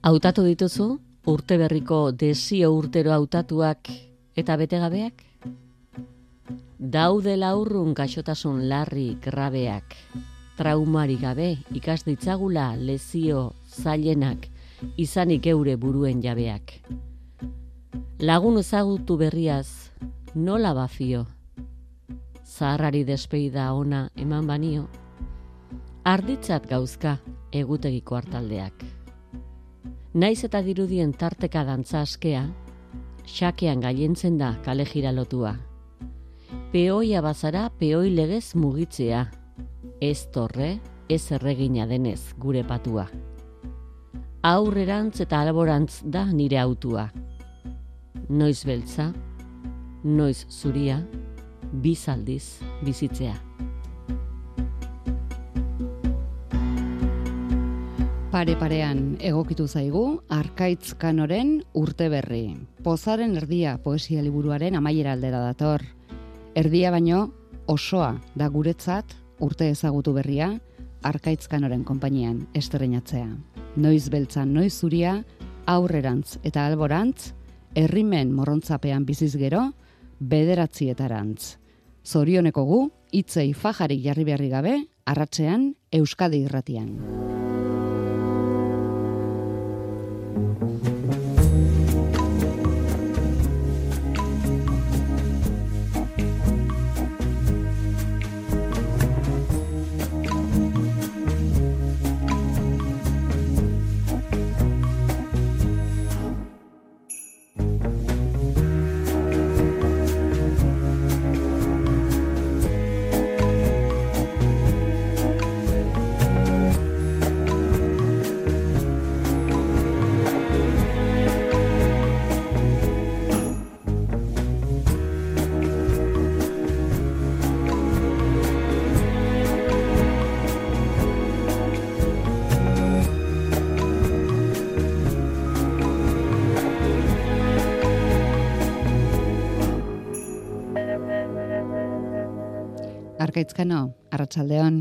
Hautatu dituzu urte berriko desio urtero hautatuak eta betegabeak? Daude laurrun gaixotasun larri grabeak. Traumari gabe ikas ditzagula lezio zailenak izanik eure buruen jabeak. Lagun ezagutu berriaz nola bafio? Zaharrari despeida ona eman banio? Arditzat gauzka egutegiko hartaldeak. Naiz eta dirudien tarteka dantza askea, xakean gaientzen da kale lotua. Peoia bazara peoi legez mugitzea, ez torre, ez erregina denez gure patua. Aurrerantz eta alborantz da nire autua. Noiz beltza, noiz zuria, bizaldiz bizitzea. Pare parean egokitu zaigu Arkaitz Kanoren urte berri. Pozaren erdia poesia liburuaren amaiera aldera dator. Erdia baino osoa da guretzat urte ezagutu berria Arkaitz Kanoren konpainian esterreinatzea. Noiz beltza, noiz zuria, aurrerantz eta alborantz, herrimen morrontzapean biziz gero, bederatzietarantz. Zorioneko gu, hitzei fajarik jarri beharri gabe, arratzean Euskadi irratian. Arkaitzkano, arratsaldeon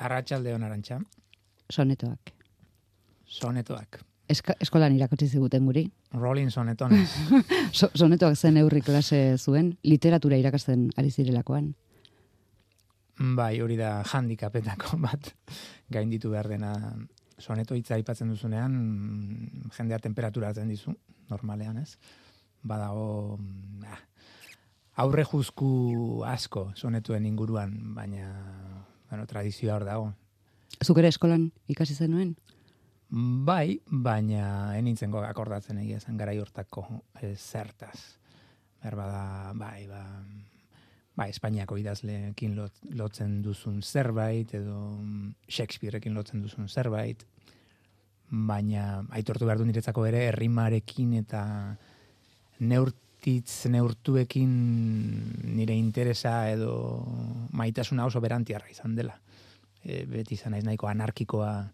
Arratsaldeon arantxa. sonetoak. Sonetoak. Eska, eskolan irakotsi ziguten guri. Rolling sonetones. So, sonetoak zen eurri klase zuen, literatura irakasten ari zirelakoan. bai, hori da handikapetako bat gainditu behar dena. Soneto hitza aipatzen duzunean, jendea temperatura hartzen dizu, normalean, ez? Badago, mm, ah, aurre juzku asko sonetuen inguruan, baina, bueno, tradizioa hor dago. Zuk ere eskolan ikasi zenuen? Bai, baina enintzen akordatzen egia zen garai hortako eh, zertaz. Berbada, bai, ba, bai, Espainiako idazleekin lot, lotzen duzun zerbait, edo mm, Shakespearekin lotzen duzun zerbait, baina aitortu behar du niretzako ere errimarekin eta neurtitz neurtuekin nire interesa edo maitasuna oso berantiarra izan dela. E, beti izan naiz nahiko anarkikoa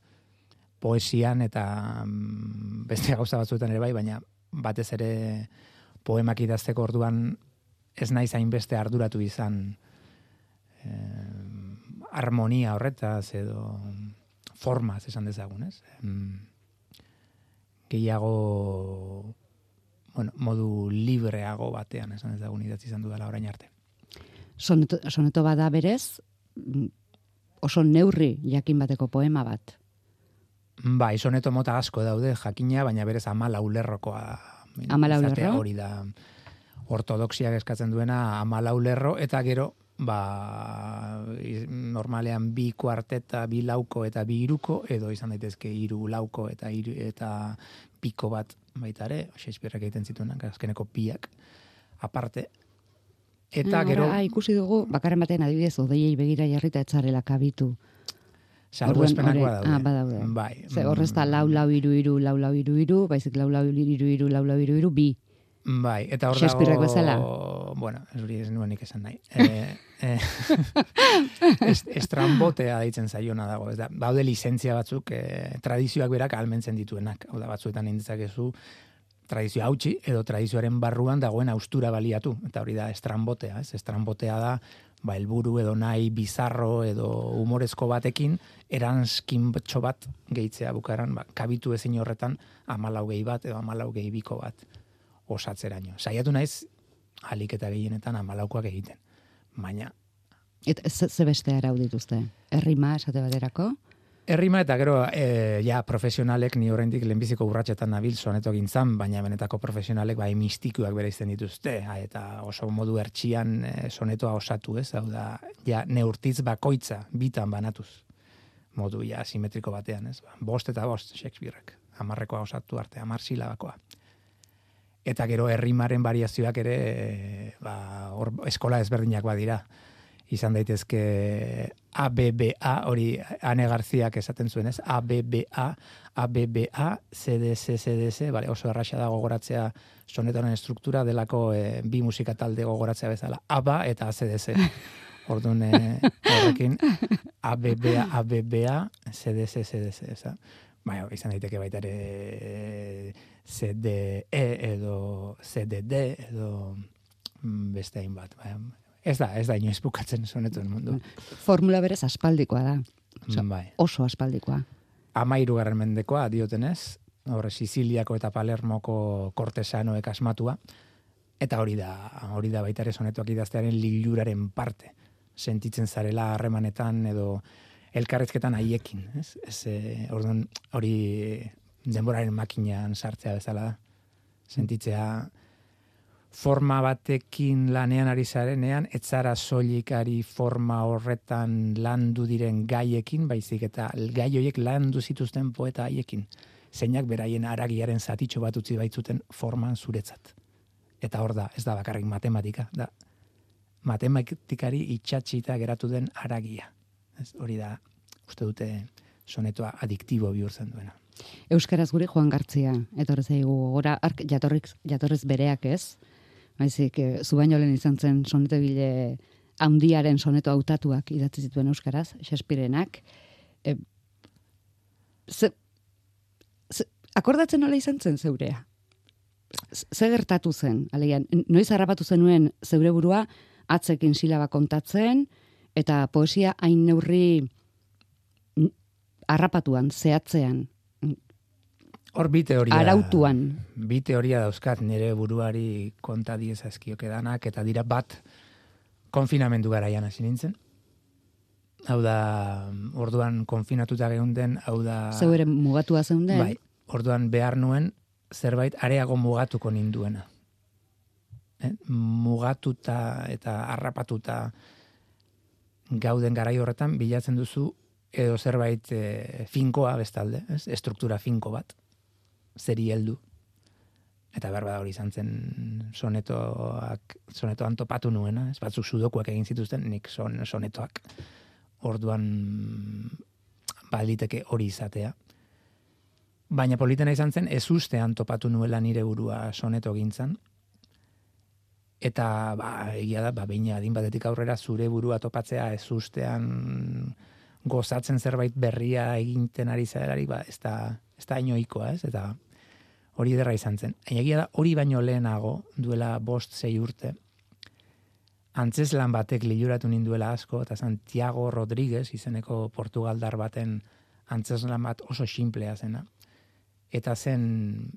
poesian eta mm, beste gauza batzuetan ere bai, baina batez ere poemak idazteko orduan ez naiz hainbeste arduratu izan eh, harmonia horretaz edo formaz esan dezagun, ez? Gehiago bueno, modu libreago batean esan dezagun idatzi izan dudala orain arte. Soneto, soneto bada berez, oso neurri jakin bateko poema bat. Bai, soneto mota asko daude jakina, baina berez amala ulerrokoa. Hamalau izatea lerro? Hori da ortodoxiak eskatzen duena amala ulerro, eta gero, ba, normalean bi kuarteta, bi lauko eta bi iruko, edo izan daitezke hiru lauko eta hiru eta piko bat baita ere, Shakespeareak egiten zituenak, azkeneko piak, aparte. Eta gero, ora, ah, ikusi dugu, bakarren batean adibidez, odeiei begira jarrita etzarela kabitu. salbuespenak Orduan, badaude. ah, badaude. Bai. Ze horrez da lau, lau, iru, iru, lau, lau, iru, iru, baizik lau, lau, iru, iru, lau, lau, iru, iru, bi. Bai, eta hor Shakespeareak dago... bezala? Bueno, ez hori ez nuenik esan nahi. E, e, est, estrambotea deitzen zaiona dago. Ez da, baude lizentzia batzuk, e, tradizioak berak almentzen dituenak. Hau da, batzuetan inditzakezu tradizio hautsi edo tradizioaren barruan dagoen austura baliatu. Eta hori da estrambotea, ez? Estrambotea da ba, elburu edo nahi bizarro edo humorezko batekin, eranskin bat gehitzea bukaran, ba, kabitu ezin horretan amalau gehi bat edo amalau gehi biko bat osatzeraino. Saiatu naiz, alik eta gehienetan amalaukoak egiten. Baina... Eta ze, beste arau dituzte? Errima, esate baterako? Errima eta gero, e, ja, profesionalek ni horrendik lehenbiziko urratxetan nabil soneto gintzan, baina benetako profesionalek bai mistikuak bere izten dituzte, ha, eta oso modu ertxian e, sonetoa osatu ez, hau da, ja, neurtiz bakoitza, bitan banatuz, modu ja, simetriko batean, ez, ba, bost eta bost, Shakespeareak, amarrekoa osatu arte, amar silabakoa. Eta gero errimaren variazioak ere, e, ba, or, eskola ezberdinak badira, izan daitezke ABBA, hori Ane Garziak esaten zuen, ez? ABBA, ABBA, CDS, CDS, vale, oso erraxa da gogoratzea sonetaren estruktura delako e, bi musika talde gogoratzea bezala. ABA eta CDS. Orduan, e, horrekin, ABBA, ABBA, CDS, CDS, eza. Bai, izan daiteke baita ere CDE edo CDD edo mm, beste hainbat. Bai, Ez da, ez da inoiz bukatzen sonetuen mundu. Formula berez aspaldikoa da. Oso, bai. oso aspaldikoa. Amairu garren mendekoa, diotenez, horre Siciliako eta Palermoko kortesanoek asmatua, eta hori da, hori da baita ere sonetuak idaztearen liluraren parte. Sentitzen zarela harremanetan edo elkarrezketan haiekin, ez? Ez, e, orduan, hori denboraren makinan sartzea bezala da. Sentitzea, forma batekin lanean ari zarenean, etzara soilikari forma horretan landu diren gaiekin, baizik eta gai horiek landu zituzten poeta haiekin, zeinak beraien aragiaren zatitxo bat utzi baitzuten forman zuretzat. Eta hor da, ez da bakarrik matematika, da matematikari itxatxita geratu den aragia. Ez, hori da, uste dute sonetoa adiktibo bihurtzen duena. Euskaraz gure Juan Gartzia, etorrez eigu, gora, ark, jatorriz, jatorriz bereak ez, Baizik, e, zu baino lehen izan zen sonete bile handiaren soneto hautatuak idatzi zituen euskaraz, Shakespearenak. E, ze, ze, akordatzen nola izan zen zeurea? Ze gertatu zen, alegian, noiz harrapatu zenuen zeure burua, atzekin silaba kontatzen, eta poesia hain neurri harrapatuan, zehatzean, Hor bi teoria. Arautuan. Bi teoria dauzkat nire buruari konta diez azkiok edanak, eta dira bat konfinamendu garaian hasi nintzen. Hau da, orduan konfinatuta geunden, hau da... Zeu ere mugatua zeunden? Bai, orduan behar nuen, zerbait areago mugatuko ninduena. Eh? Mugatuta eta harrapatuta gauden garai horretan, bilatzen duzu edo zerbait e, finkoa bestalde, ez? estruktura finko bat zeri heldu. Eta behar hori izan zen sonetoak, sonetoan topatu nuena, ez batzuk sudokuak egin zituzten, nik son, sonetoak orduan baliteke hori izatea. Baina politena izan zen, ez ustean topatu nuela nire burua soneto gintzan. Eta, ba, egia da, ba, baina adin batetik aurrera zure burua topatzea ez ustean gozatzen zerbait berria eginten ari zaerari, ba, ez da, ez da inoikoa, ez? Eta hori derra izan zen. Egia da, hori baino lehenago, duela bost zei urte, antzeslan batek liuratu ninduela asko, eta Santiago Rodríguez, izeneko Portugaldar baten antzeslan bat oso simplea zena. Eta zen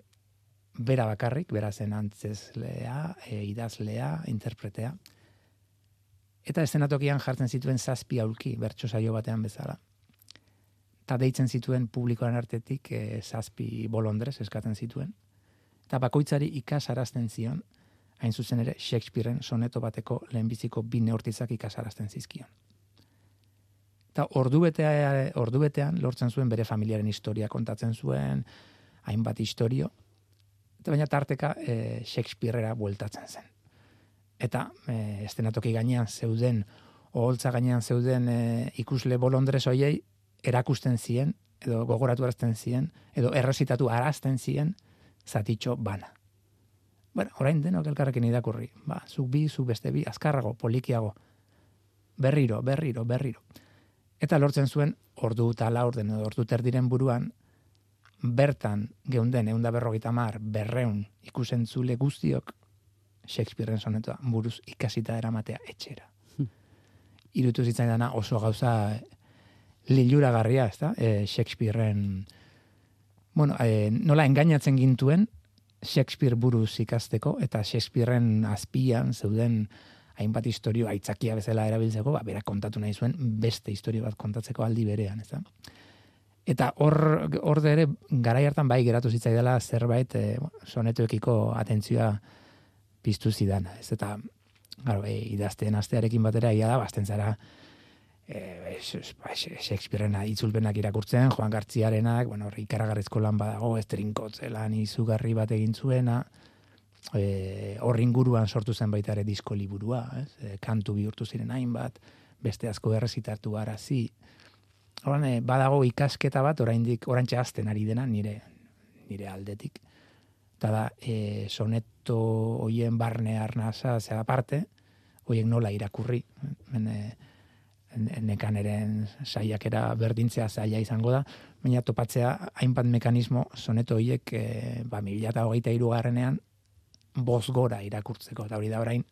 bera bakarrik, bera zen antzeslea, e, idazlea, interpretea. Eta estenatokian jartzen zituen zazpi aulki, bertso saio batean bezala eta deitzen zituen publikoan artetik e, zazpi bolondrez eskatzen zituen. Eta bakoitzari ikasarazten zion, hain zuzen ere Shakespearen soneto bateko lehenbiziko bi neurtizak ikasarazten zizkion. Eta ordu, betea, ordu betean lortzen zuen bere familiaren historia kontatzen zuen, hainbat historio, eta baina tarteka e, Shakespearera bueltatzen zen. Eta e, estenatoki gainean zeuden, oholtza gainean zeuden e, ikusle bolondrez hoiei, erakusten zien, edo gogoratu arazten zien, edo errezitatu arazten zien, zatitxo bana. Bueno, orain denok elkarrekin idakurri. Ba, zuk bi, zuk beste bi, azkarrago, polikiago. Berriro, berriro, berriro. Eta lortzen zuen, ordu eta laurden, edo ordu terdiren buruan, bertan geunden eunda berrogeita mar, berreun ikusentzule guztiok, Shakespearean sonetua, buruz ikasita eramatea etxera. irutu zitzaidana oso gauza liluragarria, ez da? E, Shakespeareen, bueno, e, nola engainatzen gintuen Shakespeare buruz ikasteko, eta Shakespeareen azpian zeuden hainbat historio aitzakia bezala erabiltzeko, ba, bera kontatu nahi zuen beste historio bat kontatzeko aldi berean, ez da? Eta hor, hor ere, garai hartan bai geratu zitzaidala zerbait e, sonetuekiko atentzioa piztu zidan. Ez eta, garo, e, idazten astearekin batera, ia da, bazten zara, e, Shakespeareena itzulpenak irakurtzen, Joan Gartziarenak, bueno, ikaragarrizko lan badago, esterinkotze lan izugarri bat egin zuena, e, hor inguruan sortu zen baita ere disko liburua, ez? E, kantu bihurtu ziren hainbat, beste asko errezitartu arazi. Horan, e, badago ikasketa bat, oraindik orantxe azten ari dena, nire, nire aldetik. Eta da, e, soneto hoien barne arnaza, zera parte, hoiek nola irakurri. Bene, nekan eren saiakera berdintzea zaila izango da, baina topatzea hainbat mekanismo soneto hoiek e, ba, mila hogeita irugarrenean boz gora irakurtzeko, eta hori da orain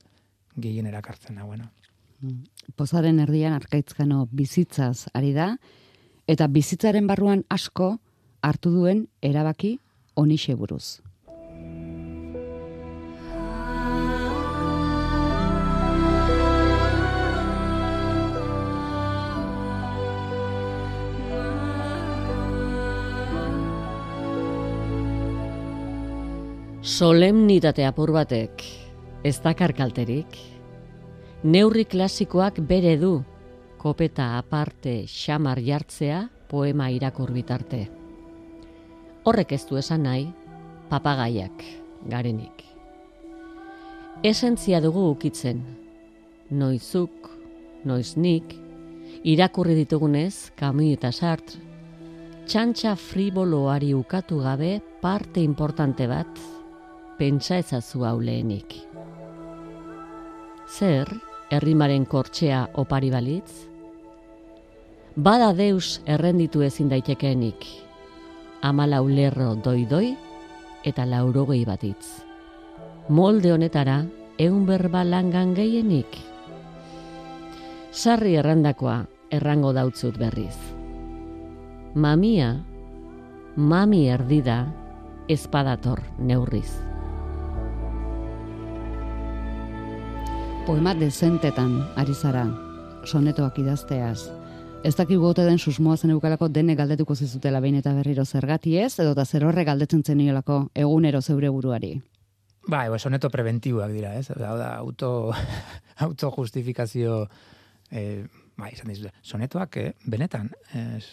gehien erakartzen da, bueno. Mm. Pozaren erdian arkaitzkano bizitzaz ari da, eta bizitzaren barruan asko hartu duen erabaki onixe buruz. Solemnitate apur batek, ez dakar kalterik. Neurri klasikoak bere du, kopeta aparte xamar jartzea poema irakur bitarte. Horrek ez du esan nahi, papagaiak, garenik. Esentzia dugu ukitzen, noizuk, noiznik, irakurri ditugunez, kamu eta sart, txantxa friboloari ukatu gabe parte importante bat, pentsa ezazu hau lehenik. Zer, herrimaren kortxea opari balitz? Bada deus errenditu ezin daitekeenik. Amala ulerro doi-doi eta laurogei batitz. Molde honetara, eun berba langan gehienik. Sarri errandakoa errango dautzut berriz. Mamia, mami erdida, espadator neurriz. Poema dezentetan ari zara, sonetoak idazteaz. Ez daki gote den susmoa zen eukalako dene galdetuko zizutela behin eta berriro zergati ez, edo eta zer horre galdetzen zen egunero zeure buruari. Ba, ebo, soneto preventiboak dira, ez? Da, da, auto, autojustifikazio, eh, ba, izan dizute, sonetoak, eh, benetan, eh,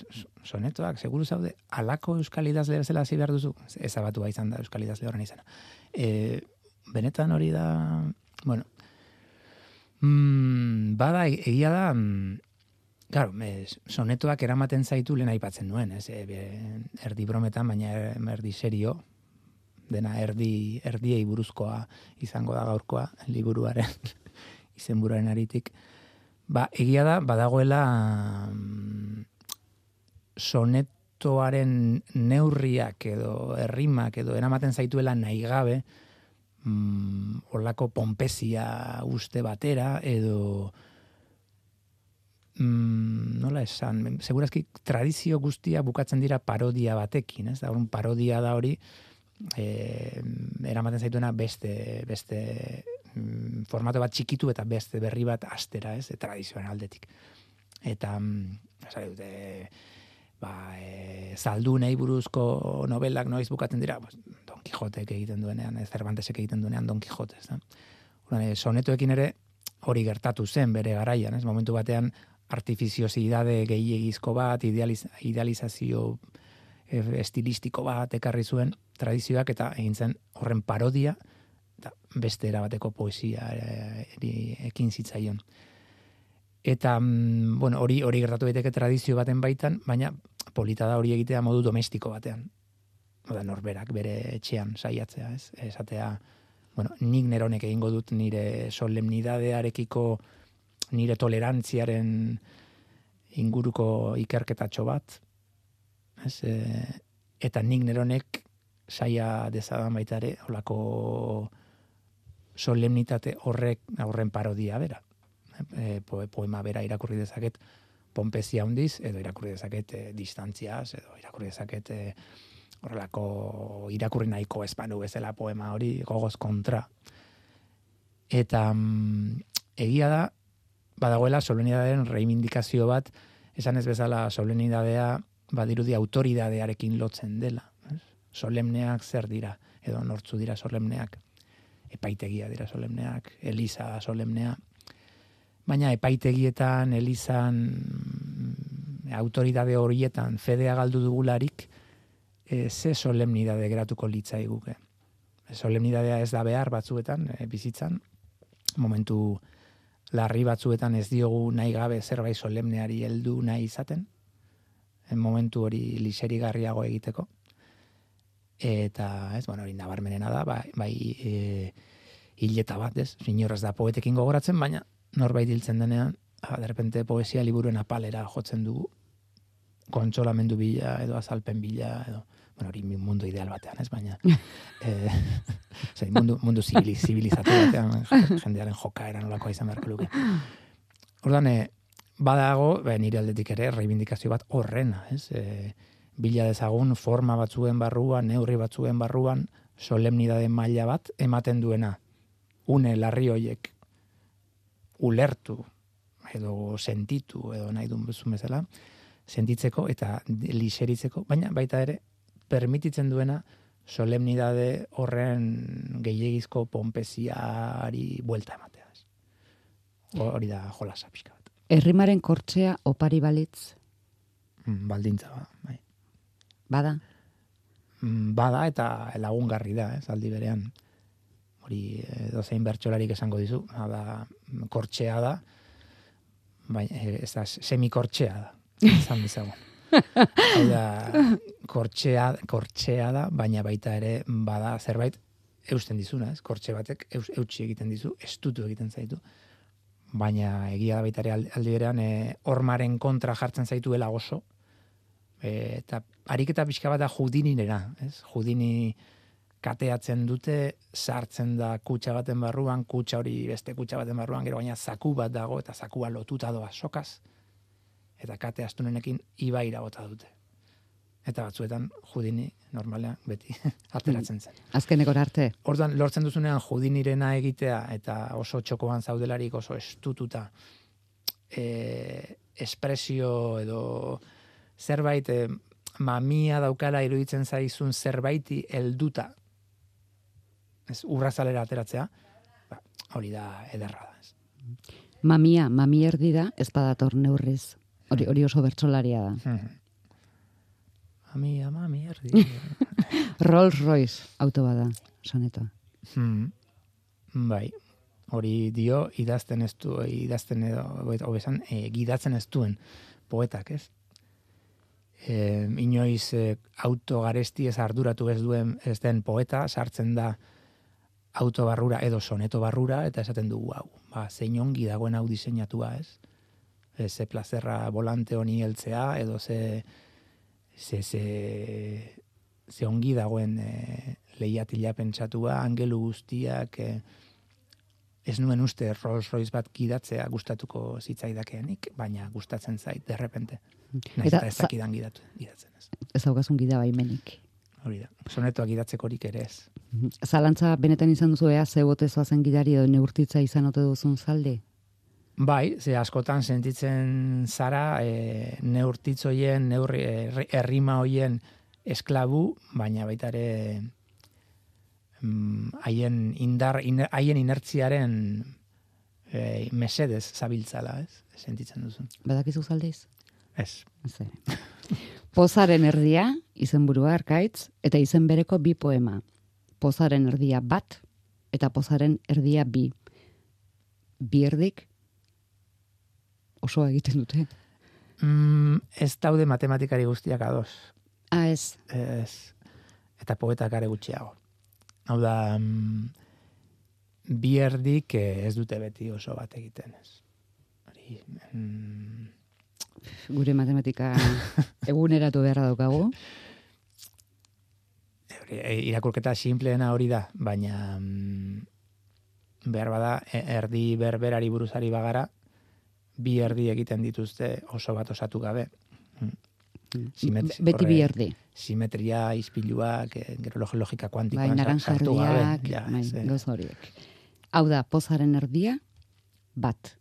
sonetoak, seguru zaude, alako euskal idazle bezala hasi behar duzu, ez abatu izan da euskal idazle horren izan. Eh, benetan hori da, bueno, Mm, bada, egia da, mm, Claro, sonetoak eramaten zaitu lehen aipatzen nuen, ez, e, erdi brometan, baina erdi serio, dena erdi, erdiei buruzkoa izango da gaurkoa, liburuaren, izenburuaren aritik. Ba, egia da, badagoela mm, sonetoaren neurriak edo errimak edo eramaten zaituela nahi gabe, mm, olako pompesia uste batera, edo mm, nola esan, segurazki tradizio guztia bukatzen dira parodia batekin, ez da, un parodia da hori, e, eramaten zaituena beste, beste mm, formato bat txikitu eta beste berri bat astera, ez, tradizioan aldetik. Eta, mm, dute, ba, e, zaldu nahi buruzko novelak noiz bukatzen dira, pues, Don Quixote egiten duenean, ez Cervantesek egiten duenean Don Quixote, ez da. E, sonetoekin ere hori gertatu zen bere garaian, ez momentu batean artifiziozidade gehiagizko bat, idealiz, idealizazio e, estilistiko bat ekarri zuen tradizioak eta egin zen horren parodia eta beste erabateko poesia e, ekin zitzaion. Eta, mm, bueno, hori hori gertatu daiteke tradizio baten baitan, baina polita da hori egitea modu domestiko batean. Oda, norberak bere etxean saiatzea, ez? Esatea, bueno, nik neronek egingo dut nire solemnidadearekiko nire tolerantziaren inguruko ikerketatxo bat, ez? E, eta nik neronek saia dezadan baitare, holako solemnitate horrek, horren parodia bera E, poema bera irakurri dezaket ponpezia handiz, edo irakurri dezaket e, distantziaz, edo irakurri dezaket e, horrelako irakurri nahiko espanu bezala poema hori gogoz kontra. Eta mm, egia da, badagoela solenidadeen reivindikazio bat, esan ez bezala solenidadea badirudi autoridadearekin lotzen dela. Solemneak zer dira, edo nortzu dira solemneak epaitegia dira solemneak, eliza solemnea. Baina epaitegietan, elizan, mm, autoridade horietan, fedea galdu dugularik, e, ze solemnidade geratuko litzai guke. Solemnidadea ez da behar batzuetan, e, bizitzan, momentu larri batzuetan ez diogu nahi gabe zerbait solemneari heldu nahi izaten, e, momentu hori liseri garriago egiteko. Eta ez, bueno, hori nabarmenena da, bai, bai e, hileta bat, ez, sinorraz da poetekin gogoratzen, baina norbait hiltzen denean, ha, derrepente poesia liburuen apalera jotzen dugu, kontsolamendu bila, edo azalpen bila, edo, bueno, hori mundu ideal batean, ez, baina, e, zei, mundu, mundu zibilizatu batean, jendearen joka eran olakoa izan beharko luke. Ordan, e, badago, be, nire aldetik ere, reivindikazio bat horrena, ez, e, bila dezagun forma batzuen barruan, neurri batzuen barruan, solemnidade maila bat ematen duena. Une larri hoiek ulertu edo sentitu edo nahi duen bezun bezala, sentitzeko eta liseritzeko, baina baita ere, permititzen duena solemnidade horren gehiagizko pompeziari buelta ematea. Hori da jolasa pixka bat. Errimaren kortzea opari balitz? Mm, baldintza ba, bai. Bada? Mm, bada eta lagungarri da, ez, aldi berean. Hori, dozein bertxolarik esango dizu, da, kortxea da, baina ez da, semikortxea da, izan bizago. Hau da, kortxea, kortxea da, baina baita ere bada zerbait eusten dizuna, ez? Kortxe batek eus, eutxi egiten dizu, estutu egiten zaitu. Baina egia da baita ere aldi berean, e, ormaren kontra jartzen zaituela oso, E, eta ariketa pixka bat da judininera, ez? Judini kateatzen dute, sartzen da kutsa baten barruan, kutsa hori beste kutsa baten barruan, gero baina zaku bat dago, eta zakua lotuta doa sokaz, eta kate astunenekin ibaira bota dute. Eta batzuetan judini normalean beti ateratzen zen. Azkeneko arte. Ordan lortzen duzunean judinirena egitea eta oso txokoan zaudelarik oso estututa e, espresio edo zerbait eh, mamia daukala iruditzen zaizun zerbaiti helduta ez urrazalera ateratzea ba, hori da ederra da ez. mamia mami erdi da ez badator neurriz hori hori oso bertsolaria da hmm. mamia mami erdi Rolls Royce auto bada soneto hmm. bai hori dio idazten ez du idazten edo hobesan e, gidatzen ez duen poetak ez e, inoiz e, autogaresti ez arduratu ez duen ez den poeta, sartzen da autobarrura edo soneto barrura, eta esaten dugu hau, ba, zein ongi dagoen hau diseinatua ez, e, ze plazerra volante honi heltzea, edo ze, ze, ze, ze ongi dagoen e, lehiatila pentsatua, angelu guztiak, e, ez nuen uste Rolls Royce bat gidatzea gustatuko zitzaidakenik, baina gustatzen zait, derrepente. Naiz eta ez dakidan gidatu, gidatzen ez. Ez daukazun gida baimenik. Hori da, sonetoa gidatzeko horik ere ez. Mhm. Zalantza benetan izan duzu ea, ze botezoa zen gidari edo neurtitza izan ote duzun zalde? Bai, ze askotan sentitzen zara e, neurtitzoien, neurri, errima hoien esklabu, baina baita ere Mm, haien indar haien inertziaren e, mesedez zabiltzala, ez? Sentitzen duzu. Badakizu zaldeiz? Ez. Pozaren erdia, izenburua arkaitz, eta izen bereko bi poema. Pozaren erdia bat, eta pozaren erdia bi. Bi erdik, oso egiten dute. Mm, ez daude matematikari guztiak ados. Ah, ez. Ez. Eta poetak are gutxiago. Hau da, mm, bierdik eh, ez dute beti oso bat egiten ez. Hori, mm, Gure matematika eguneratu beharra daukagu. E, irakurketa simpleena hori da, baina mm, behar bada, e, erdi berberari buruzari bagara, bi erdi egiten dituzte oso bat osatu gabe. Mm. Simet- Beti bi erdi. Simetria, ispiluak, eh, gero log- logika Bai, kuantikoan naranja sartu gabe. Ja, bai, horiek. Hau da, pozaren erdia, bat.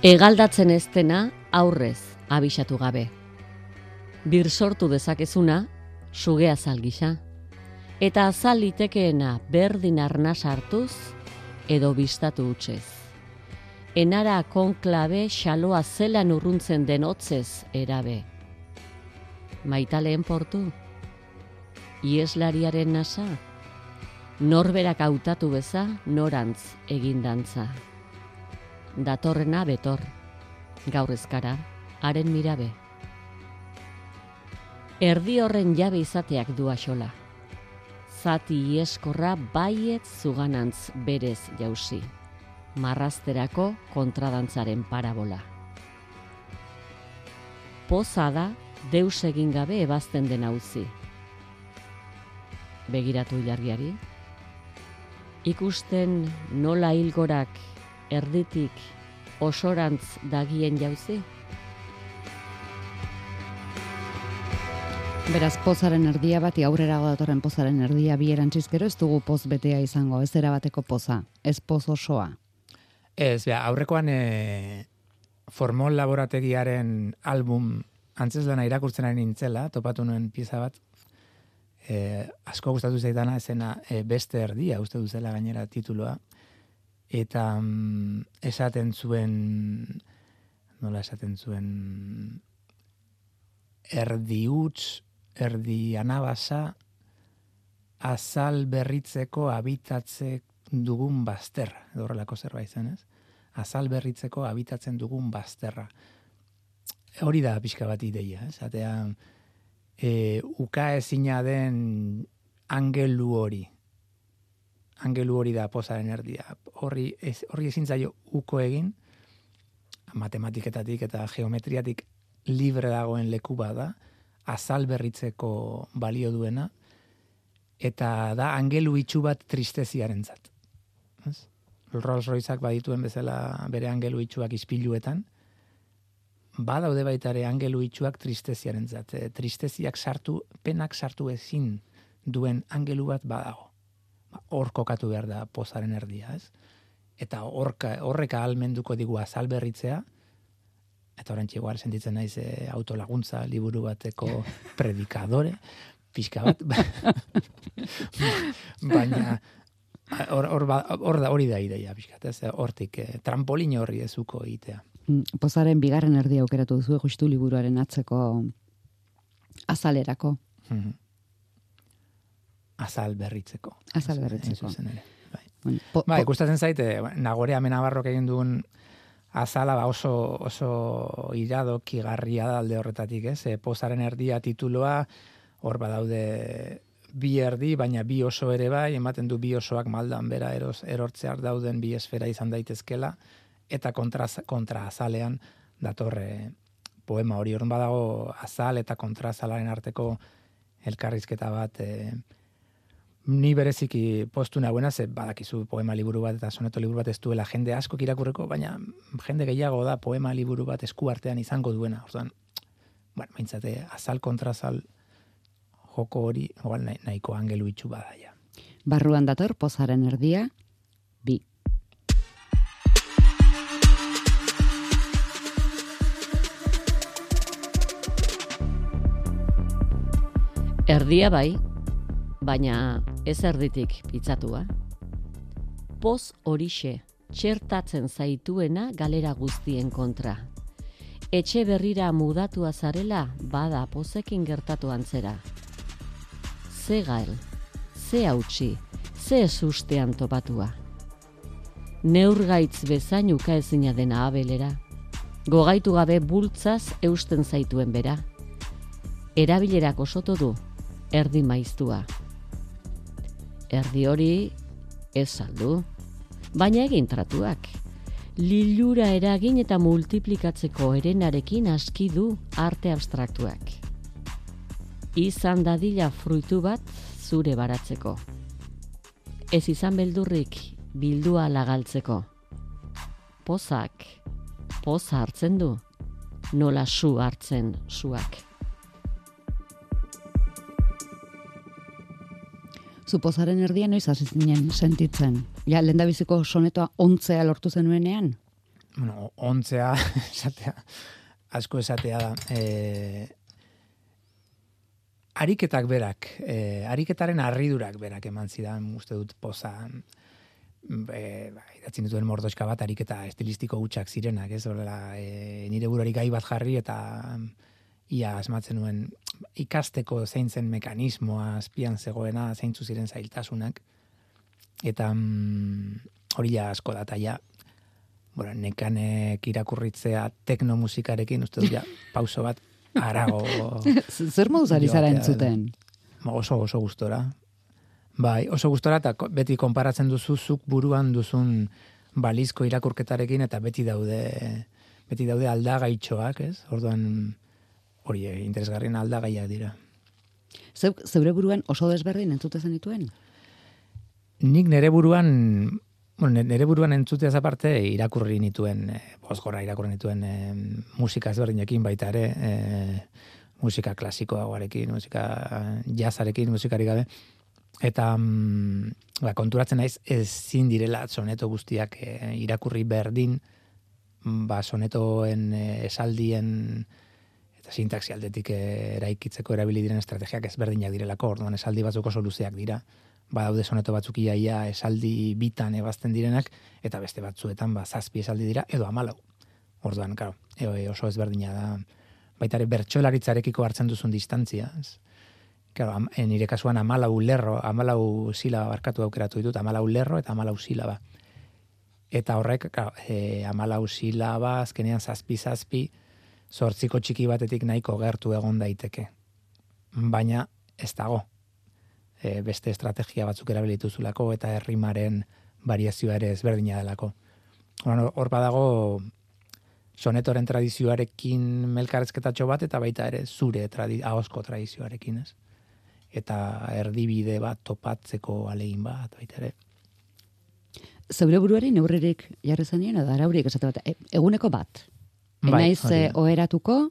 Egaldatzen ez dena aurrez abisatu gabe. Bir sortu dezakezuna, suge azal. Eta azal litekeena berdin arna sartuz, edo bistatu utxez. Enara konklabe xaloa zelan urruntzen den hotzez erabe. Maitaleen portu? Ieslariaren nasa? Norberak hautatu beza, norantz egindantza datorrena betor, gaur ezkara, haren mirabe. Erdi horren jabe izateak du axola. Zati ieskorra baiet zuganantz berez jausi. Marrazterako kontradantzaren parabola. Poza da deus egin gabe ebazten den auzi. Begiratu ilargiari. Ikusten nola hilgorak erditik osorantz dagien jauzi? Beraz, pozaren erdia bati aurrera datorren pozaren erdia bi erantziz gero ez dugu poz betea izango, ez erabateko poza, ez poz osoa. Ez, bea, aurrekoan e, formol laborategiaren album antzeslana irakurtzen ari nintzela, topatu nuen pieza bat, e, asko gustatu zaidana esena e, beste erdia, uste duzela gainera tituloa, eta mm, esaten zuen, nola esaten zuen, erdi huts, erdi anabasa, azal berritzeko habitatze dugun bazterra, edo horrelako zerbait zen, ez? Azal berritzeko habitatzen dugun bazterra. Hori da pixka bat ideia, ez? Atea, e, uka ezina den angelu hori. Angelu hori da pozaren erdia. Horri, ez, horri ezin zaio uko egin, matematiketatik eta geometriatik libre dagoen leku bada, azal berritzeko balio duena, eta da angelu itxu bat tristeziarentzat. Ez? Rolls Royceak badituen bezala bere angelu itxuak ispiluetan, badaude baita ere angelu itxuak tristeziarentzat. E, tristeziak sartu, penak sartu ezin duen angelu bat badago. Hor kokatu behar da pozaren erdia, ez? Eta horka, horreka almenduko digu azal berritzea, eta orantxe igual sentitzen naiz e, autolaguntza liburu bateko predikadore, pixka bat, baina hor, hor, ba- hor da hori da ideia pixka, bat, ez hortik eh, trampolin horri ezuko egitea. Mm, Pozaren bigarren erdia aukeratu duzu justu liburuaren atzeko azalerako. Mhm. Azal berritzeko. Azal berritzeko. zuzen ere. Bai. Po, Bai, gustatzen zaite, nagore amenabarrok egin duen azala ba oso, oso iradokigarria da alde horretatik, ez? E, pozaren erdia tituloa, hor badaude bi erdi, baina bi oso ere bai, ematen du bi osoak maldan bera eros, erortzear dauden bi esfera izan daitezkela, eta kontra, kontra azalean datorre poema hori. Horren badago azal eta kontra azalaren arteko elkarrizketa bat, e, ni bereziki postu nagoena, ze badakizu poema liburu bat eta soneto liburu bat ez duela jende asko irakurreko, baina jende gehiago da poema liburu bat esku artean izango duena. Orduan, bueno, maintzate, azal kontra azal joko hori, igual nahi, nahiko angelu itxu bada ja. barruan dator pozaren erdia, bi. Erdia bai, baina ez erditik pitzatua. Poz horixe, txertatzen zaituena galera guztien kontra. Etxe berrira mudatua zarela bada pozekin gertatu antzera. Ze gael, ze hautsi, ze esustean topatua. Neurgaitz bezain ukaezina dena abelera. Gogaitu gabe bultzaz eusten zaituen bera. Erabilerak osoto du, erdi maiztua. Erdi hori ez saldu, baina egin tratuak. Lilura eragin eta multiplikatzeko erenarekin aski du arte abstraktuak. Izan dadila fruitu bat zure baratzeko. Ez izan beldurrik bildua lagaltzeko. Pozak, poza hartzen du, nola su hartzen suak. Zupozaren erdia noiz hasi zinen sentitzen. Ja, lehen biziko sonetoa ontzea lortu zenuenean? Bueno, ontzea, esatea, asko esatea da. E, ariketak berak, e, ariketaren harridurak berak eman zidan, uste dut poza, e, ba, idatzen dituen mordoska bat, ariketa estilistiko gutxak zirenak, ez horrela, e, nire burari gai bat jarri eta ia asmatzen nuen ikasteko zein zen mekanismoa azpian zegoena zeintzu ziren zailtasunak. Eta mm, hori ja asko da ja bueno, nekanek irakurritzea teknomusikarekin uste dut ja pauso bat arago zer moduz ari zara entzuten? oso oso gustora. Bai oso gustora eta beti konparatzen duzu zuk buruan duzun balizko irakurketarekin eta beti daude beti daude aldagaitxoak, ez? Orduan, hori eh, interesgarrien aldagaiak dira. Zeu, zeure buruan oso desberdin entzute zen dituen? Nik nere buruan, bueno, nere buruan entzuteaz aparte irakurri nituen, e, bozgora irakurri nituen e, musika ezberdinekin baita ere, e, musika klasikoa guarekin, musika jazarekin, musikari gabe, eta mm, ba, konturatzen naiz ezin direla soneto guztiak irakurri berdin, ba, sonetoen esaldien sintaxi aldetik eraikitzeko erabili diren estrategiak ezberdinak direlako, orduan esaldi batzuk oso luzeak dira, badaude soneto batzuk iaia esaldi bitan ebazten direnak, eta beste batzuetan ba, zazpi esaldi dira, edo amalau. Orduan, karo, e, oso ezberdina da, baitare bertxolaritzarekiko hartzen duzun distantzia. Ez? Claro, am, en nire kasuan amalau lerro, amalau silaba barkatu aukeratu ditut, amalau lerro eta amalau silaba. Eta horrek, claro, e, amalau silaba, azkenean zazpi-zazpi, zortziko txiki batetik nahiko gertu egon daiteke. Baina ez dago. E, beste estrategia batzuk erabilitu zulako eta herrimaren variazioa ere ezberdina delako. Hor badago sonetoren tradizioarekin melkarrezketatxo bat eta baita ere zure tradi, ahosko tradizioarekin, ez? Eta erdibide bat topatzeko alegin bat, baita ere. Zeure buruari neurririk jarri zenien, edo araurik esate bat, e, eguneko bat, Bai, Enaiz eh, oheratuko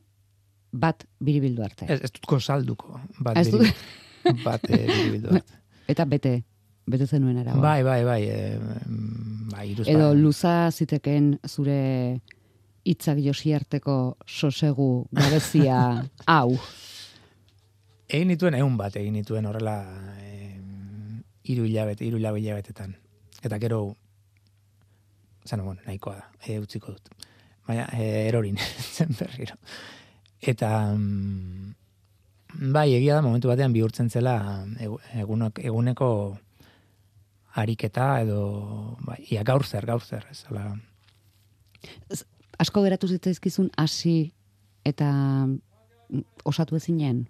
bat biribildu arte. Ez, ez dutko salduko bat, ez dut... bat e, biribildu arte. Eta bete, bete zenuen erago. Bai, bai, bai. E, bai Edo luza ziteken zure hitzak josi arteko sosegu gabezia hau. Egin nituen egun bat, egin nituen horrela e, iru hilabete, iru hilabetetan. Eta gero, zan, bueno, nahikoa da, e, utziko dut baina e, erorin zen berriro. Eta mm, bai, egia da momentu batean bihurtzen zela egunok, eguneko ariketa edo bai, ia gaur zer, gaur zer, ez ala. Asko geratu zitzaizkizun hasi eta mm, osatu ezinen?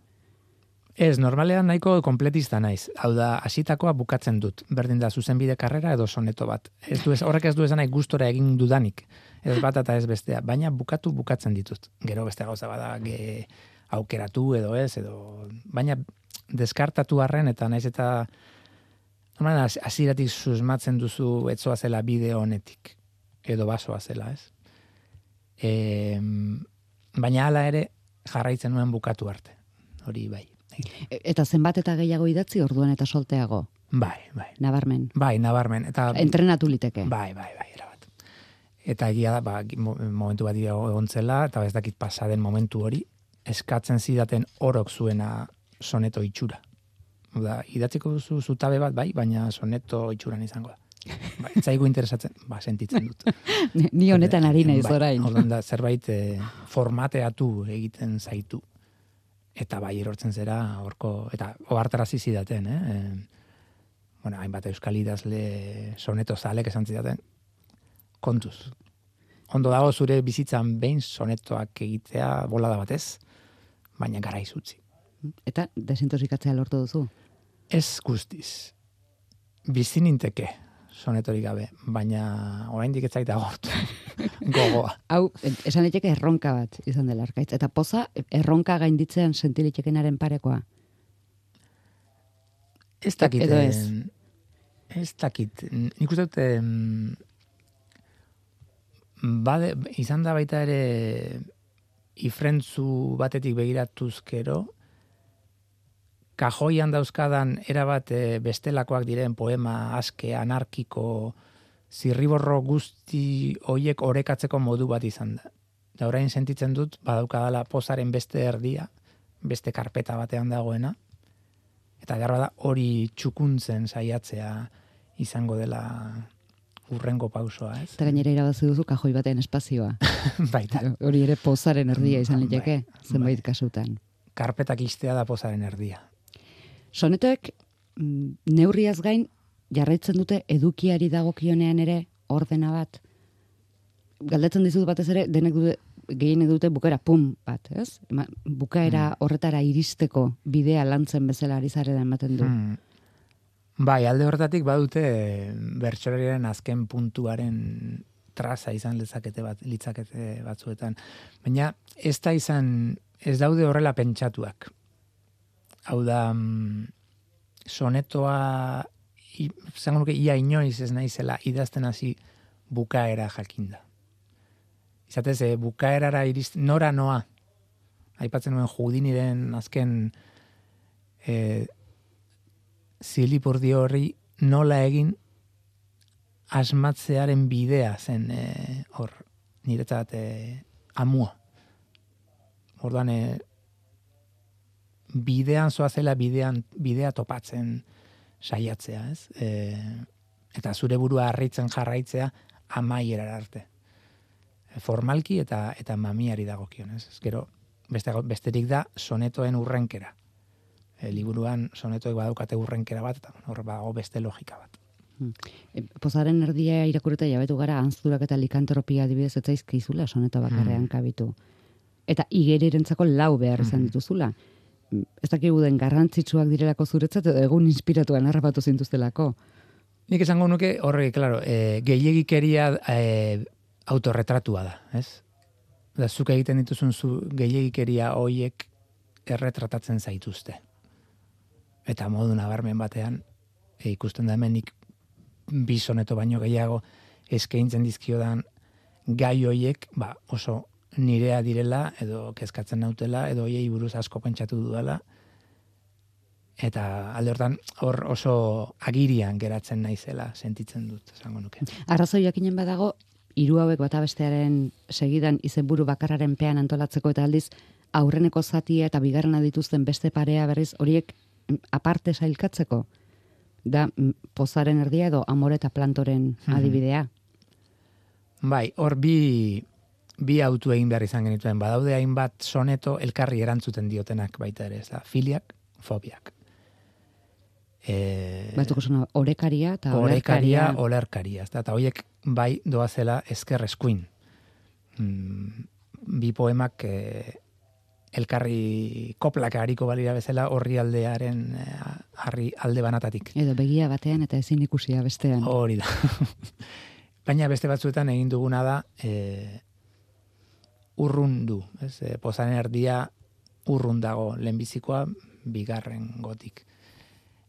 Ez, normalean nahiko kompletista naiz. Hau da, hasitakoa bukatzen dut. Berdin da, zuzenbide karrera edo soneto bat. Ez du ez, horrek ez du esan nahi gustora egin dudanik. Ez bat eta ez bestea. Baina bukatu bukatzen ditut. Gero beste gauza bada ge, aukeratu edo ez, edo... Baina deskartatu harren eta naiz eta... Normalean, hasiratik susmatzen duzu etzoa zela bideo honetik. Edo basoa zela, ez? E, baina hala ere jarraitzen nuen bukatu arte. Hori bai. E, eta zenbat eta gehiago idatzi orduan eta solteago? Bai, bai. Nabarmen? Bai, nabarmen. Eta, Entrenatu liteke? Bai, bai, bai. Eta egia da, ba, momentu bat egon zela, eta ez dakit pasaden momentu hori, eskatzen zidaten orok zuena soneto itxura. Da, idatziko duzu zutabe bat, bai, baina soneto itxuran izango da. Ba, zaigu interesatzen, ba, sentitzen dut. Ni honetan ari naiz bai, orain. da, zerbait eh, formateatu egiten zaitu eta bai erortzen zera horko eta ohartarazi zidaten, eh? E, bueno, hainbat euskal idazle soneto zalek esan zidaten kontuz. Ondo dago zure bizitzan behin sonetoak egitea bolada batez, baina gara izutzi. Eta desintosikatzea lortu duzu? Ez guztiz. Bizin inteke sonetorik gabe, baina oraindik ez zaita gotu. Gogoa. Hau, esan daiteke erronka bat izan dela arkaitz. Eta poza, erronka gainditzean sentilitekenaren parekoa. Ez dakit. Edo ez. eh, Ez dakit. Nik uste dut, bade, izan da baita ere ifrentzu batetik begiratuz gero, kajoian dauzkadan erabat eh, bestelakoak diren poema aske, anarkiko, zirriborro guzti hoiek orekatzeko modu bat izan da. Da orain sentitzen dut, badaukadala pozaren beste erdia, beste karpeta batean dagoena, eta behar bada hori txukuntzen saiatzea izango dela urrengo pausoa, ez? Eta gainera irabazi duzu kajoi baten espazioa. Baita, Hori ere pozaren erdia izan Bai, liteke, zenbait bai. kasutan. karpetak istea da pozaren erdia. Sonetoek mm, neurriaz gain jarraitzen dute edukiari dagokionean ere ordena bat. Galdetzen dizut batez ere denek dute gehienek dute bukaera pum bat, ez? Bukaera horretara iristeko bidea lantzen bezala ari zarela ematen du. Hmm. Bai, alde horretatik badute bertsolariaren azken puntuaren traza izan lezakete bat, litzakete batzuetan. Baina ez da izan, ez daude horrela pentsatuak. Hau da, mm, sonetoa, zango nuke, ia inoiz ez naizela idazten hasi bukaera jakinda. Izatez, e, bukaerara irist, nora noa, aipatzen nuen judiniren azken e, zilipurdi horri nola egin asmatzearen bidea zen e, hor niretzat e, amua. Orduan e, bidean zoazela bidean bidea topatzen saiatzea, ez? E, eta zure burua harritzen jarraitzea amaierara arte. Formalki eta eta mamiari dagokion? Ez Gero beste, besterik da sonetoen urrenkera. E, liburuan sonetoek badaukate urrenkera bat, eta hor bago beste logika bat. E, Pozaren erdia irakurreta jabetu gara antzurak eta likantropia adibidez ez zaizkizula soneto bakarrean Mm. kabitu. Eta igerirentzako lau behar izan Mhm. dituzula. Mm, Ez dakigu den garrantzitsuak direlako zuretzat edo egun inspiratuan harrapatu zintuztelako. Nik esango nuke, horre, claro, e, gehiagikeria e, autorretratua da, ez? Da, zuk egiten dituzun zu gehiagikeria hoiek erretratatzen zaituzte. Eta modu nabarmen batean, e, ikusten da hemen nik bi soneto baino gehiago eskaintzen dizkiodan gai hoiek, ba, oso nirea direla, edo kezkatzen nautela, edo hoiei buruz asko pentsatu dudala, eta alde hortan hor oso agirian geratzen naizela sentitzen dut, esango nuke. Arrazoi jakinen badago, hiru hauek bata bestearen segidan izenburu bakarraren pean antolatzeko eta aldiz aurreneko zatia eta bigarrena dituzten beste parea berriz horiek aparte sailkatzeko da mm, pozaren erdia edo amore eta plantoren Mhm. adibidea. Bai, hor bi, bi autu egin behar izan genituen. Badaude hainbat soneto elkarri erantzuten diotenak baita ere, ez da, filiak, fobiak. E, Batuko zona orekaria eta orekaria, olerkaria. olerkaria, ez da, eta horiek bai doazela eskuin. Mm, bi poemak e, elkarri koplak hariko balira bezala horri aldearen e, harri alde banatatik. Edo begia batean eta ezin ikusia bestean. Hori da. Baina beste batzuetan egin duguna da e, urrun du. Ez? E, pozaren erdia urrun dago lehenbizikoa bigarren gotik.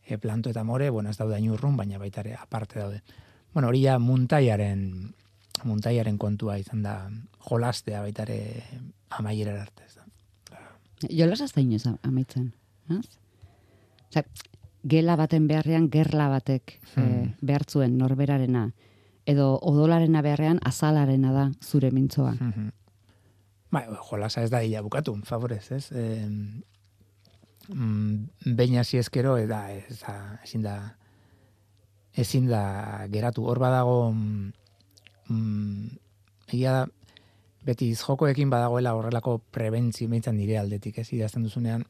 E, planto eta more, bueno, ez daude hain urrun, baina baita ere aparte daude. Bueno, hori ja muntaiaren, muntaiaren kontua izan da jolastea baita ere amaiera arte. Ez. Jolas ez da inoz amaitzen. Ez? Osea, gela baten beharrean gerla batek Hmm. eh, behartzuen norberarena edo odolarena beharrean azalarena da zure mintzoa. Mhm. Bai, jolasa ez da ia bukatu, favorez, ez? E, mm, behin hasi ezkero, eta ez da, ezin da, ezin da geratu. Hor badago, mm, mm, egia da, beti jokoekin badagoela horrelako prebentzi, behintzan nire aldetik, ez idazten duzunean,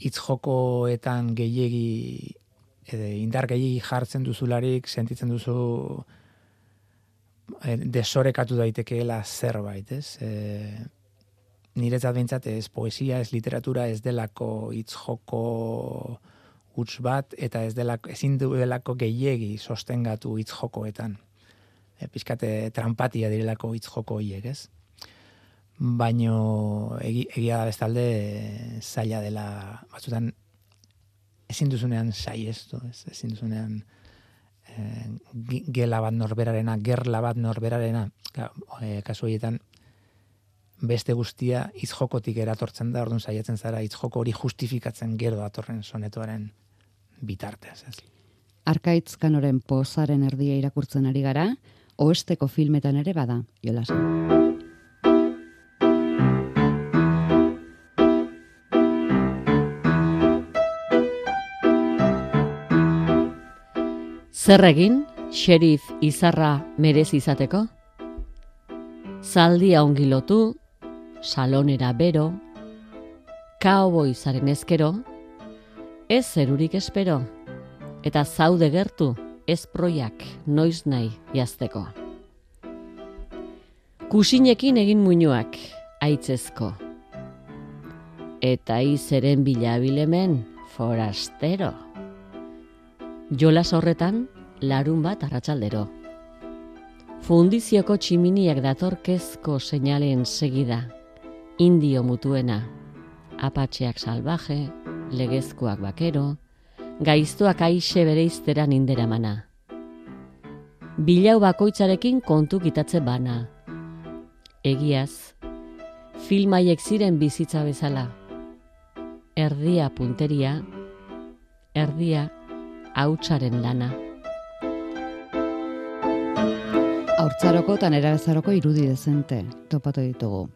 hitz jokoetan gehiegi, edo indar gehiegi jartzen duzularik, sentitzen duzu eh, desorekatu daitekeela zerbait, ez? E, niretzat behintzat ez poesia, ez literatura, ez delako hitz joko huts bat eta ez delako ezin duelako gehiegi sostengatu hitz jokoetan. E, pizkate trampatia direlako hitz joko hiek, ez? Baino egia da bestalde zaila dela batzutan ezin duzunean sai ez, ez ezin duzunean e, gela bat norberarena, gerla bat norberarena, e, kasu horietan beste guztia izjokotik eratortzen da, orduan saiatzen zara izjoko hori justifikatzen gero datorren sonetoaren bitartez. Ez. Arkaitz kanoren pozaren erdia irakurtzen ari gara, oesteko filmetan ere bada, jolas. Zer egin, xerif izarra merez izateko? Zaldia ongi lotu, salonera bero, kaoboizaren ezkero, ez zerurik espero, eta zaude gertu ez proiak noiz nahi jazteko. Kusinekin egin muinuak aitzezko, eta izeren bilabilemen forastero. Jolas horretan larun bat arratsaldero. Fundizioko tximiniak datorkezko seinalen segida, indio mutuena, apatxeak salvaje, legezkoak bakero, gaiztoak aixe bere izteran indera mana. Bilau bakoitzarekin kontu kitatze bana. Egiaz, filmaiek ziren bizitza bezala. Erdia punteria, erdia hautsaren lana. Hortzaroko eta nera irudi dezente topatu ditugu.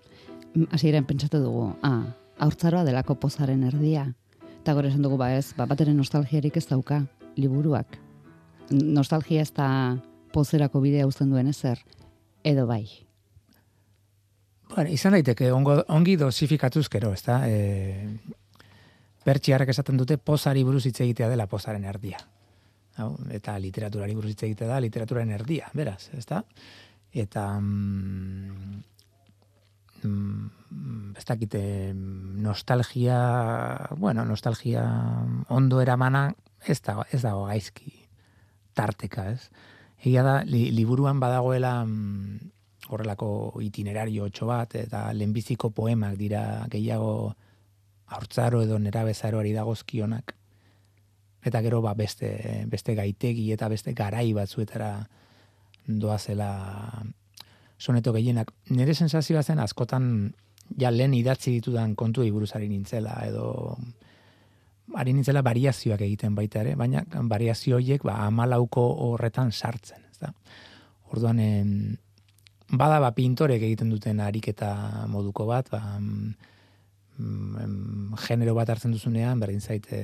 Hasieran pentsatu dugu, ah, haurtzaroa delako pozaren erdia. Eta gore esan dugu ba ez, ba, bateren nostalgiarik ez dauka, liburuak. Nostalgia ez da pozerako bidea uzten duen ezer, edo bai. Bueno, izan daiteke, ongo, ongi dosifikatuz gero, ez da? E, Pertsiarrak esaten dute pozari buruz hitz egitea dela pozaren erdia. Hau, eta literaturari buruz hitz egitea da literaturaren erdia, beraz, ez da? Eta mm, ez dakite nostalgia, bueno, nostalgia ondo eramana ez da, ez dago gaizki tarteka, ez? Egia da, liburuan badagoela mm, horrelako itinerario otxo bat, eta lehenbiziko poemak dira gehiago haurtzaro edo nerabezaroari dagozkionak. Eta gero ba, beste, beste gaitegi eta beste garai batzuetara doazela soneto gehienak. Nire sensazioa zen askotan ja lehen idatzi ditudan kontu iburuzari nintzela edo ari nintzela variazioak egiten baita ere, baina variazio horiek ba, amalauko horretan sartzen. Ez da? Orduan, em, bada ba, pintorek egiten duten ariketa moduko bat, ba, em, genero bat hartzen duzunean, berdin zaite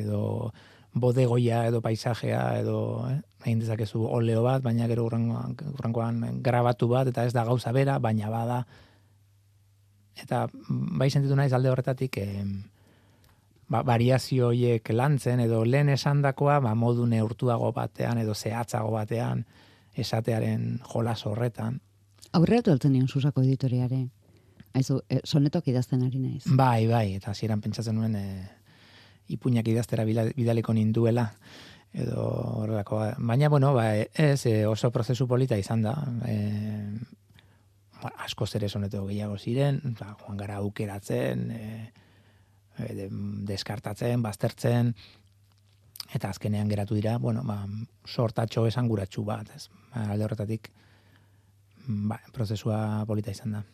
edo bodegoia edo paisajea edo eh, egin dezakezu oleo bat, baina gero urrangoan grabatu bat, eta ez da gauza bera, baina bada. Eta bai sentitu naiz alde horretatik, eh, ba, variazio horiek lantzen, edo lehen esandakoa ba, modu neurtuago batean, edo zehatzago batean, esatearen jolas horretan. Aurreratu altzen nion susako editoriare. Aizu, e, sonetok idazten ari naiz. Bai, bai, eta ziren pentsatzen nuen e, ipuñak idaztera bidaliko ninduela edo horrelako. Baina, bueno, ba, ez e, oso prozesu polita izan da. E, ba, asko zer soneto gehiago ziren, ba, joan gara aukeratzen, e, e, deskartatzen, baztertzen, eta azkenean geratu dira, bueno, ba, sortatxo esan guratxu bat, ez. Ba, alde horretatik, ba, prozesua polita izan da.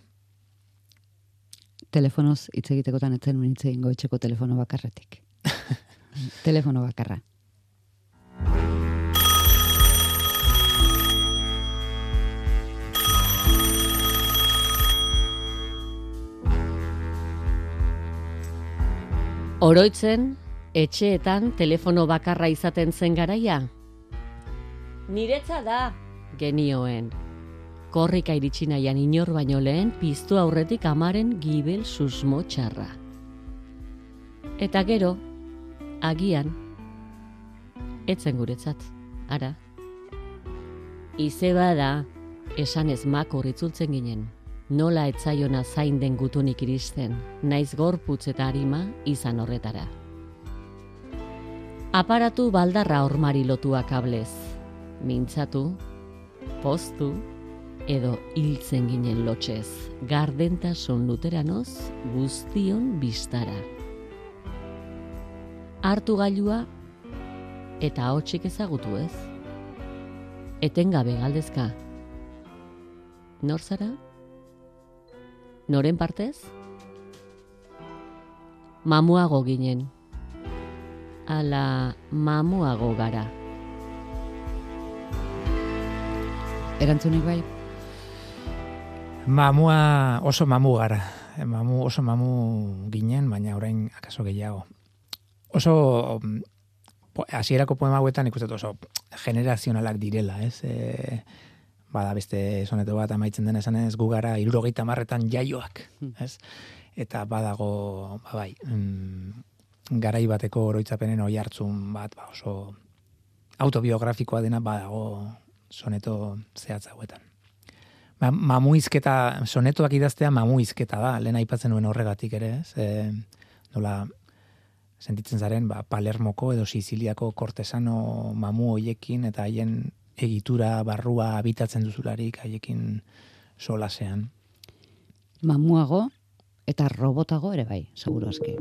Telefonoz hitz egitekotan etzen hitz egingo etxeko telefono bakarretik. Telefono bakarra. Oroitzen, etxeetan telefono bakarra izaten zen garaia? Niretza da, genioen. Korrika iritsi nahian inor baino lehen piztu aurretik amaren gibel susmo txarra. Eta gero, agian, etzen guretzat, ara. Ize bada, esan ez makor itzultzen ginen nola etzaiona zain den gutunik iristen, naiz gorputz eta harima izan horretara. Aparatu baldarra ormari lotua kablez. Mintzatu, poztu, edo hiltzen ginen lotxez, gardentasun luteranoz guztion bistara. Hartu gailua eta hotxik ezagutu ez. Etengabe galdezka. Nor zara? Noren partez? Mamuago ginen. Ala mamuago gara. Erantzunik bai? Mamua oso mamu gara. Mamu oso mamu ginen, baina orain akaso gehiago. Oso hasierako poema hauetan ikusten oso generazionalak direla, ez? E, bada beste soneto bat amaitzen den esan ez gu gara 70 marretan jaioak, Hmm. ez? Eta badago, ba bai, mm, garai bateko oroitzapenen oi hartzun bat, ba oso autobiografikoa dena badago soneto zehatz hauetan. Ba, mamuizketa, sonetoak idaztea mamuizketa da, lehen aipatzen nuen horregatik ere, ez? E, nola, sentitzen zaren, ba, Palermoko edo Siziliako kortesano mamu hoiekin eta haien egitura barrua habitatzen duzularik haiekin solasean. Mamuago eta robotago ere bai, seguru aski.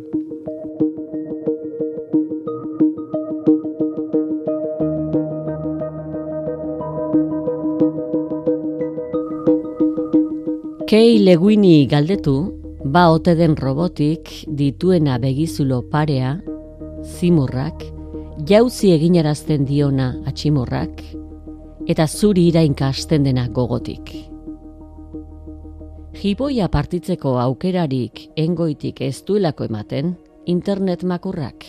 Kei leguini galdetu, ba ote den robotik dituena begizulo parea, zimurrak, jauzi eginarazten diona atximurrak, eta zuri irainka hasten dena gogotik. Jiboia partitzeko aukerarik engoitik ez duelako ematen, internet makurrak.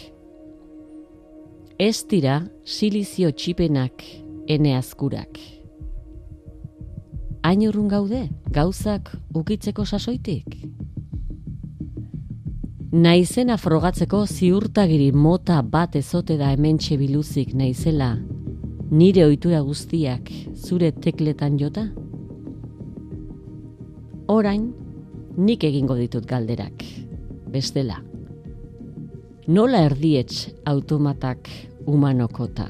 Ez dira silizio txipenak ene azkurak. Hain urrun gaude, gauzak ukitzeko sasoitik? Naizena frogatzeko ziurtagiri mota bat ezote da hemen biluzik naizela, nire ohitura guztiak zure tekletan jota? Orain, nik egingo ditut galderak, bestela. Nola erdietx automatak humanokota?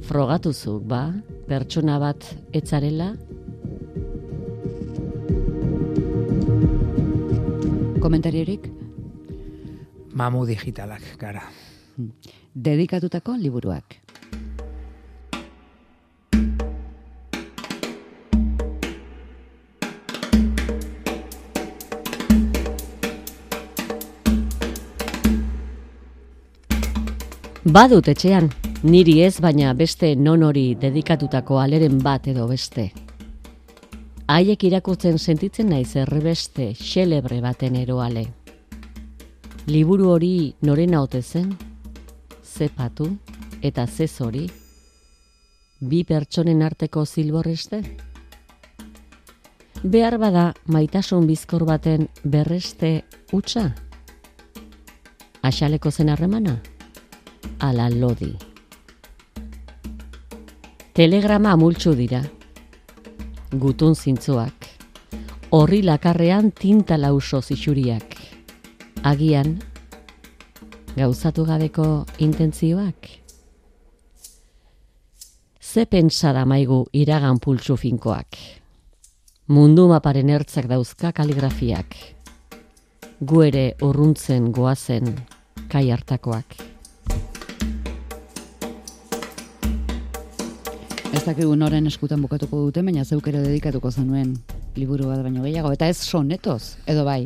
Frogatuzuk, ba, pertsona bat etzarela? Komentariorik? Mamu digitalak gara. Dedikatutako liburuak. Badut etxean, niri ez baina beste non hori dedikatutako aleren bat edo beste. Haiek irakurtzen sentitzen naiz errebeste xelebre baten eroale. Liburu hori norena ote zen, zepatu eta zez hori, bi pertsonen arteko zilborreste? Behar bada maitasun bizkor baten berreste utza? Axaleko zen harremana? ala lodi. Telegrama amultzu dira. Gutun zintzoak. Horri lakarrean tinta lauso zixuriak. Agian, gauzatu gabeko intentzioak. Ze pentsa da maigu iragan pultsu finkoak. Mundu maparen ertzak dauzka kaligrafiak. Gu ere urruntzen goazen kai hartakoak. Ez dakigu noren eskutan bukatuko dute, baina zeuk ere dedikatuko zenuen liburu bat baino gehiago. Eta ez sonetoz, edo bai.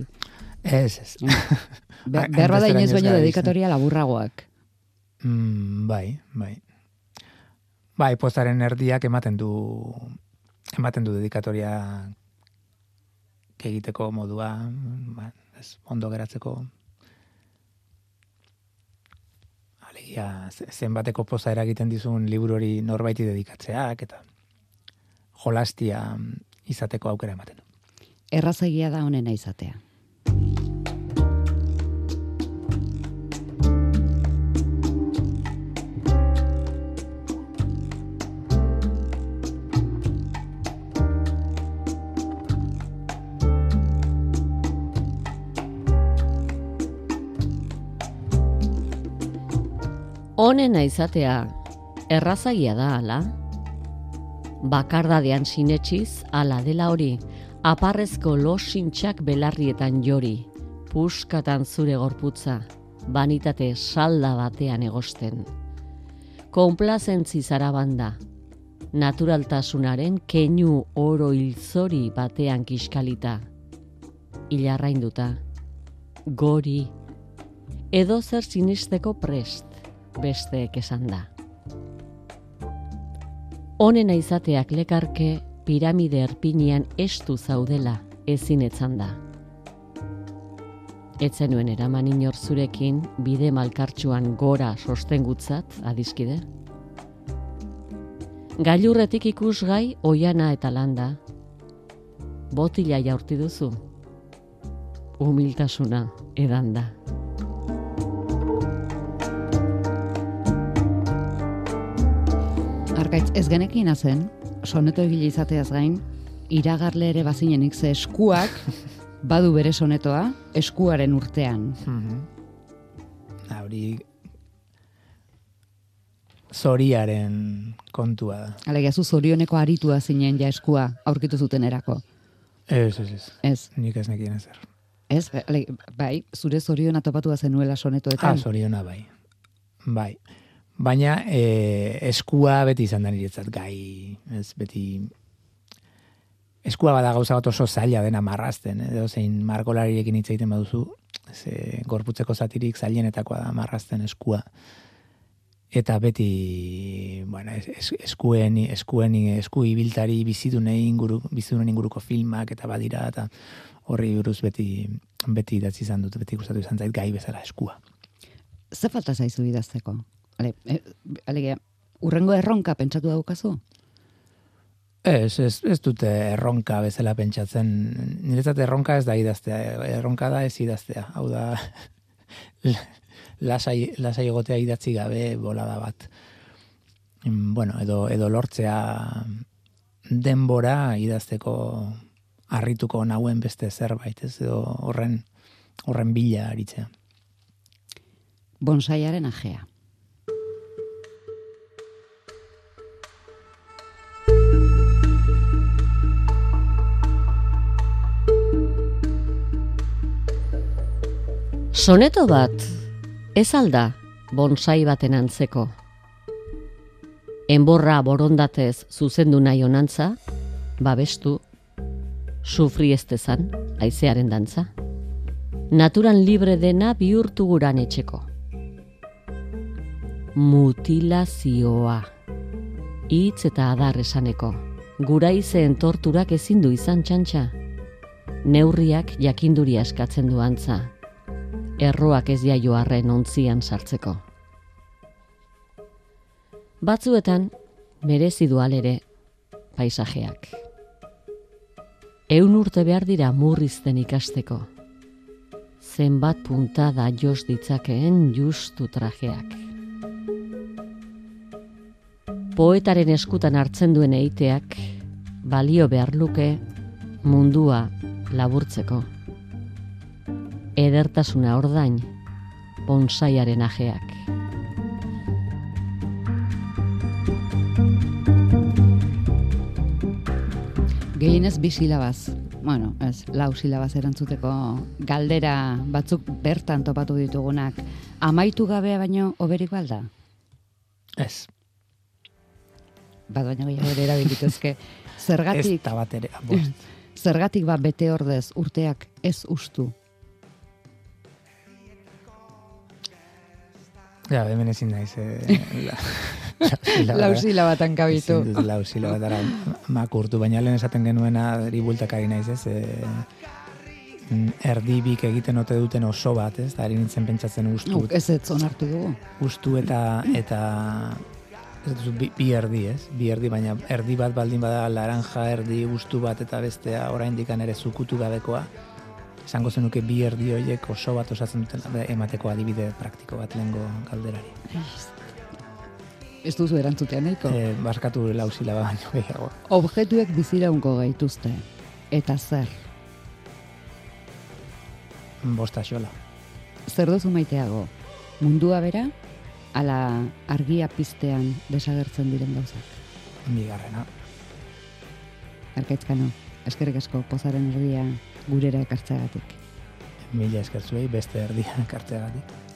Ez, ez. Be, behar bada inoiz baino dedikatoria laburragoak. Mm, bai, bai. Bai, postaren erdiak ematen du ematen du dedikatoria egiteko modua, ba, ez, ondo geratzeko ze- zenbateko poza eragiten dizun liburu hori norbaiti dedikatzeak eta jolastia izateko aukera ematen du. Errazegia da honena izatea. Honena izatea, errazagia da, ala? Bakardadean sinetxiz, ala dela hori, aparrezko losintxak belarrietan jori, puskatan zure gorputza, banitate salda batean egosten. Konplazentzi zarabanda, naturaltasunaren keinu oro hilzori batean kiskalita. Ilarrainduta, gori, edo zer sinisteko prest, besteek esan da. Honena izateak lekarke piramide erpinian estu zaudela ezin etzan da. Etzenuen eraman inor zurekin bide malkartsuan gora sostengutzat adiskide? Gailurretik ikusgai oiana eta landa. Botila jaurti duzu. Humiltasuna edan da. Arkaitz, ez genekin zen, soneto egile izateaz gain, iragarle ere bazinenik ze eskuak, badu bere sonetoa, eskuaren urtean. Mhm. Hori zoriaren kontua da. Alegia, zu zorioneko aritua zinen ja eskua aurkitu zuten erako. Ez, ez, ez. Ez, Nik ez nekien ezer. ez, ale- bai, zure zoriona topatua zenuela Ah, sonetoetan. zoriona bai. Bai. Baina e, eskua beti izan da niretzat gai, ez beti eskua bada gauza bat oso zaila dena marrazten, edo zein margolarirekin hitz egiten baduzu, ze gorputzeko zatirik zailenetakoa da marrazten eskua. Eta beti, bueno, es- eskuen, eskuen, esku ibiltari bizidunei inguru, bizidunen inguruko filmak eta badira, eta horri buruz beti, beti idatzi izan dut, beti gustatu izan zait gai bezala eskua. Ze falta zaizu idazteko? Ale, e, alegia, urrengo erronka pentsatu daukazu? Ez, ez, ez dute erronka bezala pentsatzen. Niretzat erronka ez da idaztea, erronka da ez idaztea. Hau da, lasai, lasai egotea idatzi gabe bolada bat. Bueno, edo, edo lortzea denbora idazteko harrituko nauen beste zerbait, ez edo horren horren bila aritzea. Bonsaiaren ajea. Soneto bat, ez alda, bonsai baten antzeko. Enborra borondatez zuzendu nahi onantza, babestu, sufri ez dezan, aizearen dantza. Naturan libre dena bihurtu guran etxeko. Mutilazioa. Hitz eta adar esaneko. Gura izeen torturak ezin du izan txantxa. Neurriak jakinduria eskatzen du antza erroak ez jaio arren ontzian sartzeko. Batzuetan, merezi du alere paisajeak. Eun urte behar dira murrizten ikasteko. Zenbat puntada jos ditzakeen justu trajeak. Poetaren eskutan hartzen duen eiteak, balio behar luke mundua laburtzeko edertasuna ordain, bonsaiaren ajeak. Gehienez bi silabaz. Bueno, ez, lau silabaz erantzuteko galdera batzuk bertan topatu ditugunak. Amaitu gabea baino oberik balda? Ez, Bat baino gehiago ere erabilitezke. ez Zergatik, da bat ere, zergatik ba bete ordez urteak ez ustu. Ja, hemen ezin naiz. Eh, la, la, Lau silabatan kabitu. Ezin dut lau silabatara makurtu, baina lehen esaten genuena eri bueltakari naiz, ez? E, erdibik egiten ote duten oso bat, ez? Da, nintzen pentsatzen ustu, ez ez onartu dugu. ustu eta eta ez duzu, bi, bi erdi, ez? Bi erdi, baina erdi bat baldin bada laranja erdi ustu bat eta bestea oraindikan ere zukutu gabekoa. Esango zenuke bi erdi horiek oso bat osatzen duten emateko adibide praktiko bat lengo galderari. Ez duzu erantzutean nahiko. E, barkatu lau silaba baino gehiago. Objektuek biziraunko gaituzte. Eta zer? Bosta xola. Zer duzu maiteago? Mundua bera ala argia piztean desagertzen diren gauzak? Bigarrena. Arkaitzkano, eskerrik asko pozaren erdia gurera ekartzeagatik. Mila eskertzuei beste erdia ekartzeagatik.